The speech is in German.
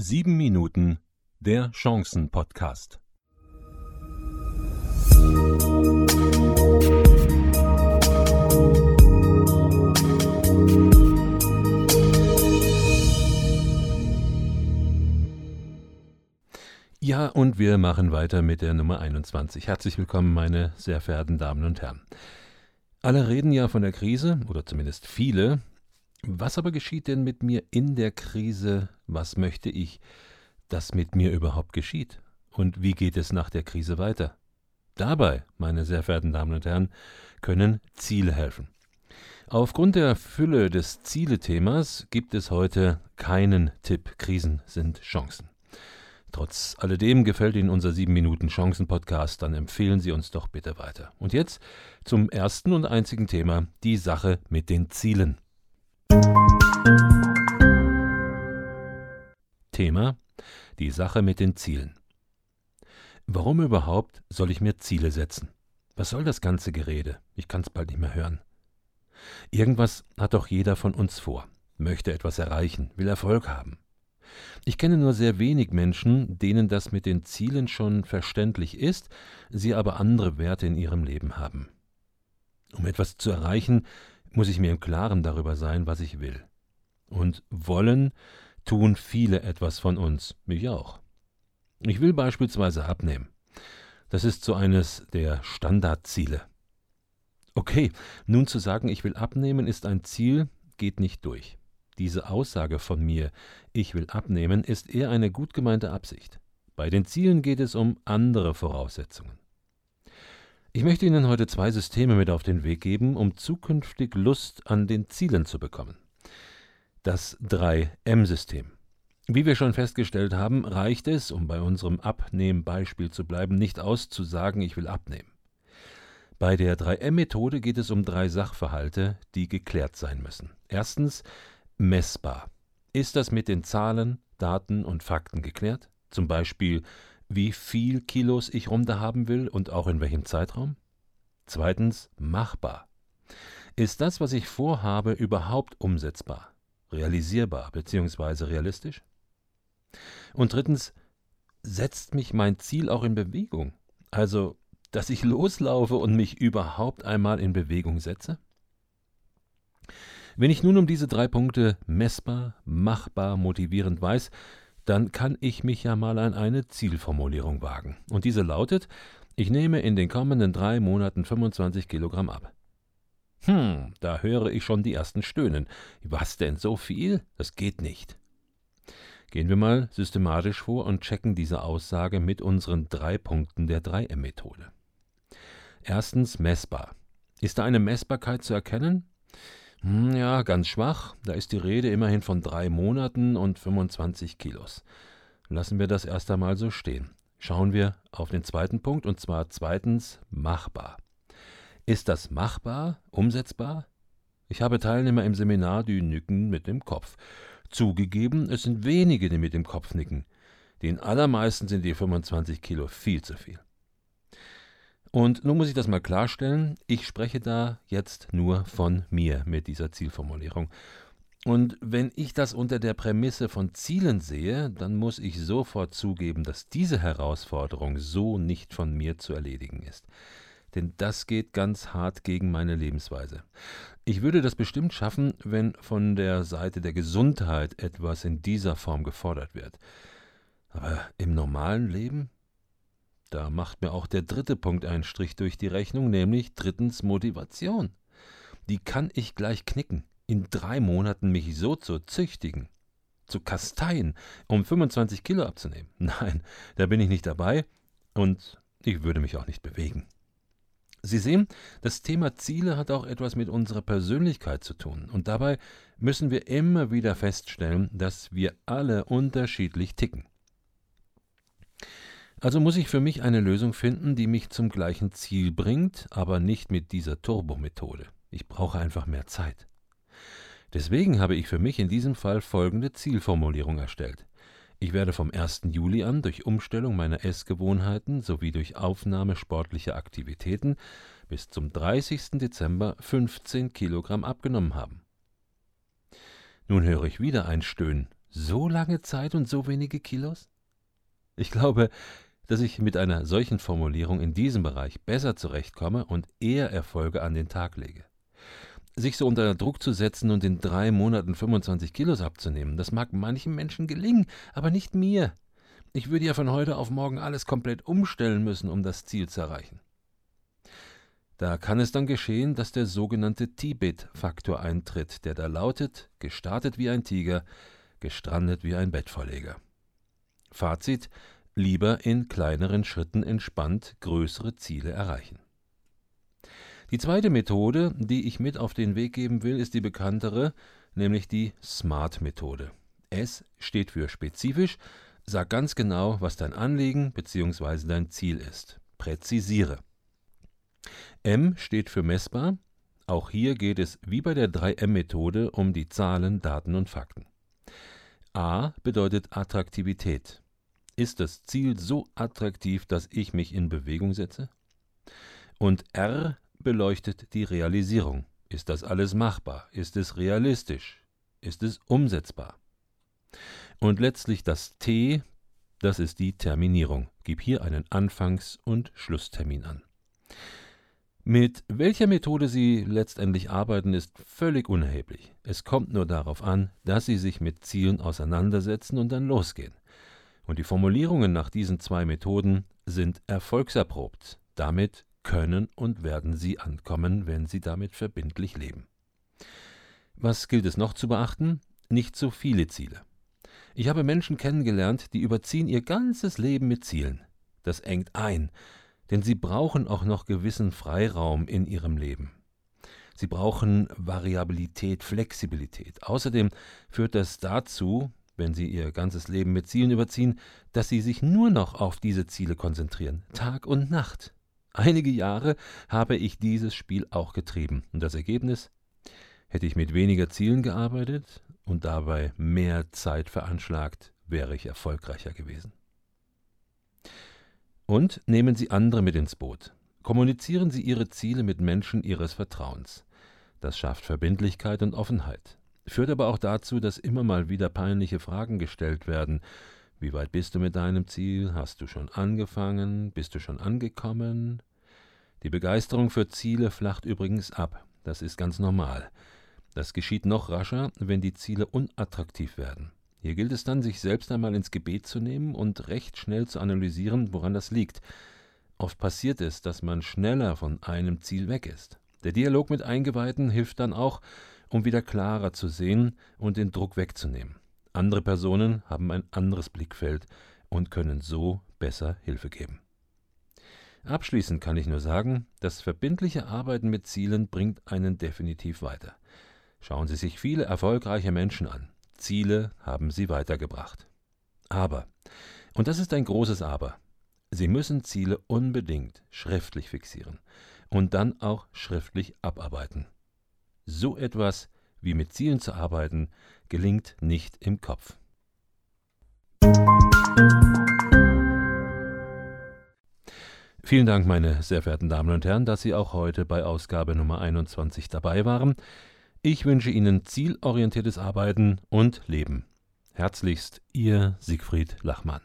Sieben Minuten der Chancen-Podcast. Ja, und wir machen weiter mit der Nummer 21. Herzlich willkommen, meine sehr verehrten Damen und Herren. Alle reden ja von der Krise, oder zumindest viele, was aber geschieht denn mit mir in der Krise? Was möchte ich, dass mit mir überhaupt geschieht? Und wie geht es nach der Krise weiter? Dabei, meine sehr verehrten Damen und Herren, können Ziele helfen. Aufgrund der Fülle des Ziele-Themas gibt es heute keinen Tipp. Krisen sind Chancen. Trotz alledem gefällt Ihnen unser 7 Minuten Chancen Podcast, dann empfehlen Sie uns doch bitte weiter. Und jetzt zum ersten und einzigen Thema, die Sache mit den Zielen. Thema Die Sache mit den Zielen. Warum überhaupt soll ich mir Ziele setzen? Was soll das ganze Gerede? Ich kann's bald nicht mehr hören. Irgendwas hat doch jeder von uns vor, möchte etwas erreichen, will Erfolg haben. Ich kenne nur sehr wenig Menschen, denen das mit den Zielen schon verständlich ist, sie aber andere Werte in ihrem Leben haben. Um etwas zu erreichen, muss ich mir im Klaren darüber sein, was ich will. Und wollen tun viele etwas von uns, mich auch. Ich will beispielsweise abnehmen. Das ist so eines der Standardziele. Okay, nun zu sagen, ich will abnehmen, ist ein Ziel, geht nicht durch. Diese Aussage von mir, ich will abnehmen, ist eher eine gut gemeinte Absicht. Bei den Zielen geht es um andere Voraussetzungen. Ich möchte Ihnen heute zwei Systeme mit auf den Weg geben, um zukünftig Lust an den Zielen zu bekommen. Das 3M-System. Wie wir schon festgestellt haben, reicht es, um bei unserem Abnehmbeispiel zu bleiben, nicht aus zu sagen, ich will abnehmen. Bei der 3M-Methode geht es um drei Sachverhalte, die geklärt sein müssen. Erstens messbar. Ist das mit den Zahlen, Daten und Fakten geklärt? Zum Beispiel wie viel Kilos ich runter haben will und auch in welchem Zeitraum? Zweitens, machbar. Ist das, was ich vorhabe, überhaupt umsetzbar, realisierbar bzw. realistisch? Und drittens, setzt mich mein Ziel auch in Bewegung? Also, dass ich loslaufe und mich überhaupt einmal in Bewegung setze? Wenn ich nun um diese drei Punkte messbar, machbar, motivierend weiß, dann kann ich mich ja mal an eine Zielformulierung wagen. Und diese lautet, ich nehme in den kommenden drei Monaten 25 Kilogramm ab. Hm, da höre ich schon die ersten Stöhnen. Was denn so viel? Das geht nicht. Gehen wir mal systematisch vor und checken diese Aussage mit unseren drei Punkten der 3M-Methode. Erstens messbar. Ist da eine Messbarkeit zu erkennen? Hm, ja, ganz schwach. Da ist die Rede immerhin von drei Monaten und 25 Kilos. Lassen wir das erst einmal so stehen. Schauen wir auf den zweiten Punkt, und zwar zweitens machbar. Ist das machbar, umsetzbar? Ich habe Teilnehmer im Seminar, die nicken mit dem Kopf. Zugegeben, es sind wenige, die mit dem Kopf nicken. Den allermeisten sind die 25 Kilo viel zu viel. Und nun muss ich das mal klarstellen, ich spreche da jetzt nur von mir mit dieser Zielformulierung. Und wenn ich das unter der Prämisse von Zielen sehe, dann muss ich sofort zugeben, dass diese Herausforderung so nicht von mir zu erledigen ist. Denn das geht ganz hart gegen meine Lebensweise. Ich würde das bestimmt schaffen, wenn von der Seite der Gesundheit etwas in dieser Form gefordert wird. Aber im normalen Leben? Da macht mir auch der dritte Punkt einen Strich durch die Rechnung, nämlich drittens Motivation. Die kann ich gleich knicken, in drei Monaten mich so zu züchtigen, zu kasteien, um 25 Kilo abzunehmen. Nein, da bin ich nicht dabei und ich würde mich auch nicht bewegen. Sie sehen, das Thema Ziele hat auch etwas mit unserer Persönlichkeit zu tun. Und dabei müssen wir immer wieder feststellen, dass wir alle unterschiedlich ticken. Also muss ich für mich eine Lösung finden, die mich zum gleichen Ziel bringt, aber nicht mit dieser Turbo-Methode. Ich brauche einfach mehr Zeit. Deswegen habe ich für mich in diesem Fall folgende Zielformulierung erstellt. Ich werde vom 1. Juli an durch Umstellung meiner Essgewohnheiten sowie durch Aufnahme sportlicher Aktivitäten bis zum 30. Dezember 15 Kilogramm abgenommen haben. Nun höre ich wieder ein Stöhnen. So lange Zeit und so wenige Kilos? Ich glaube, dass ich mit einer solchen Formulierung in diesem Bereich besser zurechtkomme und eher Erfolge an den Tag lege. Sich so unter Druck zu setzen und in drei Monaten 25 Kilos abzunehmen, das mag manchen Menschen gelingen, aber nicht mir. Ich würde ja von heute auf morgen alles komplett umstellen müssen, um das Ziel zu erreichen. Da kann es dann geschehen, dass der sogenannte Tibet-Faktor eintritt, der da lautet: gestartet wie ein Tiger, gestrandet wie ein Bettvorleger. Fazit: lieber in kleineren Schritten entspannt größere Ziele erreichen. Die zweite Methode, die ich mit auf den Weg geben will, ist die bekanntere, nämlich die SMART-Methode. S steht für spezifisch, sag ganz genau, was dein Anliegen bzw. dein Ziel ist. Präzisiere. M steht für messbar. Auch hier geht es wie bei der 3M-Methode um die Zahlen, Daten und Fakten. A bedeutet Attraktivität. Ist das Ziel so attraktiv, dass ich mich in Bewegung setze? Und R beleuchtet die Realisierung. Ist das alles machbar? Ist es realistisch? Ist es umsetzbar? Und letztlich das T, das ist die Terminierung. Gib hier einen Anfangs- und Schlusstermin an. Mit welcher Methode Sie letztendlich arbeiten, ist völlig unerheblich. Es kommt nur darauf an, dass Sie sich mit Zielen auseinandersetzen und dann losgehen. Und die Formulierungen nach diesen zwei Methoden sind erfolgserprobt. Damit können und werden Sie ankommen, wenn Sie damit verbindlich leben. Was gilt es noch zu beachten? Nicht zu viele Ziele. Ich habe Menschen kennengelernt, die überziehen ihr ganzes Leben mit Zielen. Das engt ein, denn sie brauchen auch noch gewissen Freiraum in ihrem Leben. Sie brauchen Variabilität, Flexibilität. Außerdem führt das dazu, wenn sie ihr ganzes Leben mit Zielen überziehen, dass sie sich nur noch auf diese Ziele konzentrieren, Tag und Nacht. Einige Jahre habe ich dieses Spiel auch getrieben. Und das Ergebnis? Hätte ich mit weniger Zielen gearbeitet und dabei mehr Zeit veranschlagt, wäre ich erfolgreicher gewesen. Und nehmen Sie andere mit ins Boot. Kommunizieren Sie Ihre Ziele mit Menschen Ihres Vertrauens. Das schafft Verbindlichkeit und Offenheit. Führt aber auch dazu, dass immer mal wieder peinliche Fragen gestellt werden. Wie weit bist du mit deinem Ziel? Hast du schon angefangen? Bist du schon angekommen? Die Begeisterung für Ziele flacht übrigens ab. Das ist ganz normal. Das geschieht noch rascher, wenn die Ziele unattraktiv werden. Hier gilt es dann, sich selbst einmal ins Gebet zu nehmen und recht schnell zu analysieren, woran das liegt. Oft passiert es, dass man schneller von einem Ziel weg ist. Der Dialog mit Eingeweihten hilft dann auch, um wieder klarer zu sehen und den Druck wegzunehmen. Andere Personen haben ein anderes Blickfeld und können so besser Hilfe geben. Abschließend kann ich nur sagen, das verbindliche Arbeiten mit Zielen bringt einen definitiv weiter. Schauen Sie sich viele erfolgreiche Menschen an. Ziele haben sie weitergebracht. Aber, und das ist ein großes Aber, Sie müssen Ziele unbedingt schriftlich fixieren und dann auch schriftlich abarbeiten. So etwas wie mit Zielen zu arbeiten, gelingt nicht im Kopf. Vielen Dank, meine sehr verehrten Damen und Herren, dass Sie auch heute bei Ausgabe Nummer 21 dabei waren. Ich wünsche Ihnen zielorientiertes Arbeiten und Leben. Herzlichst Ihr Siegfried Lachmann.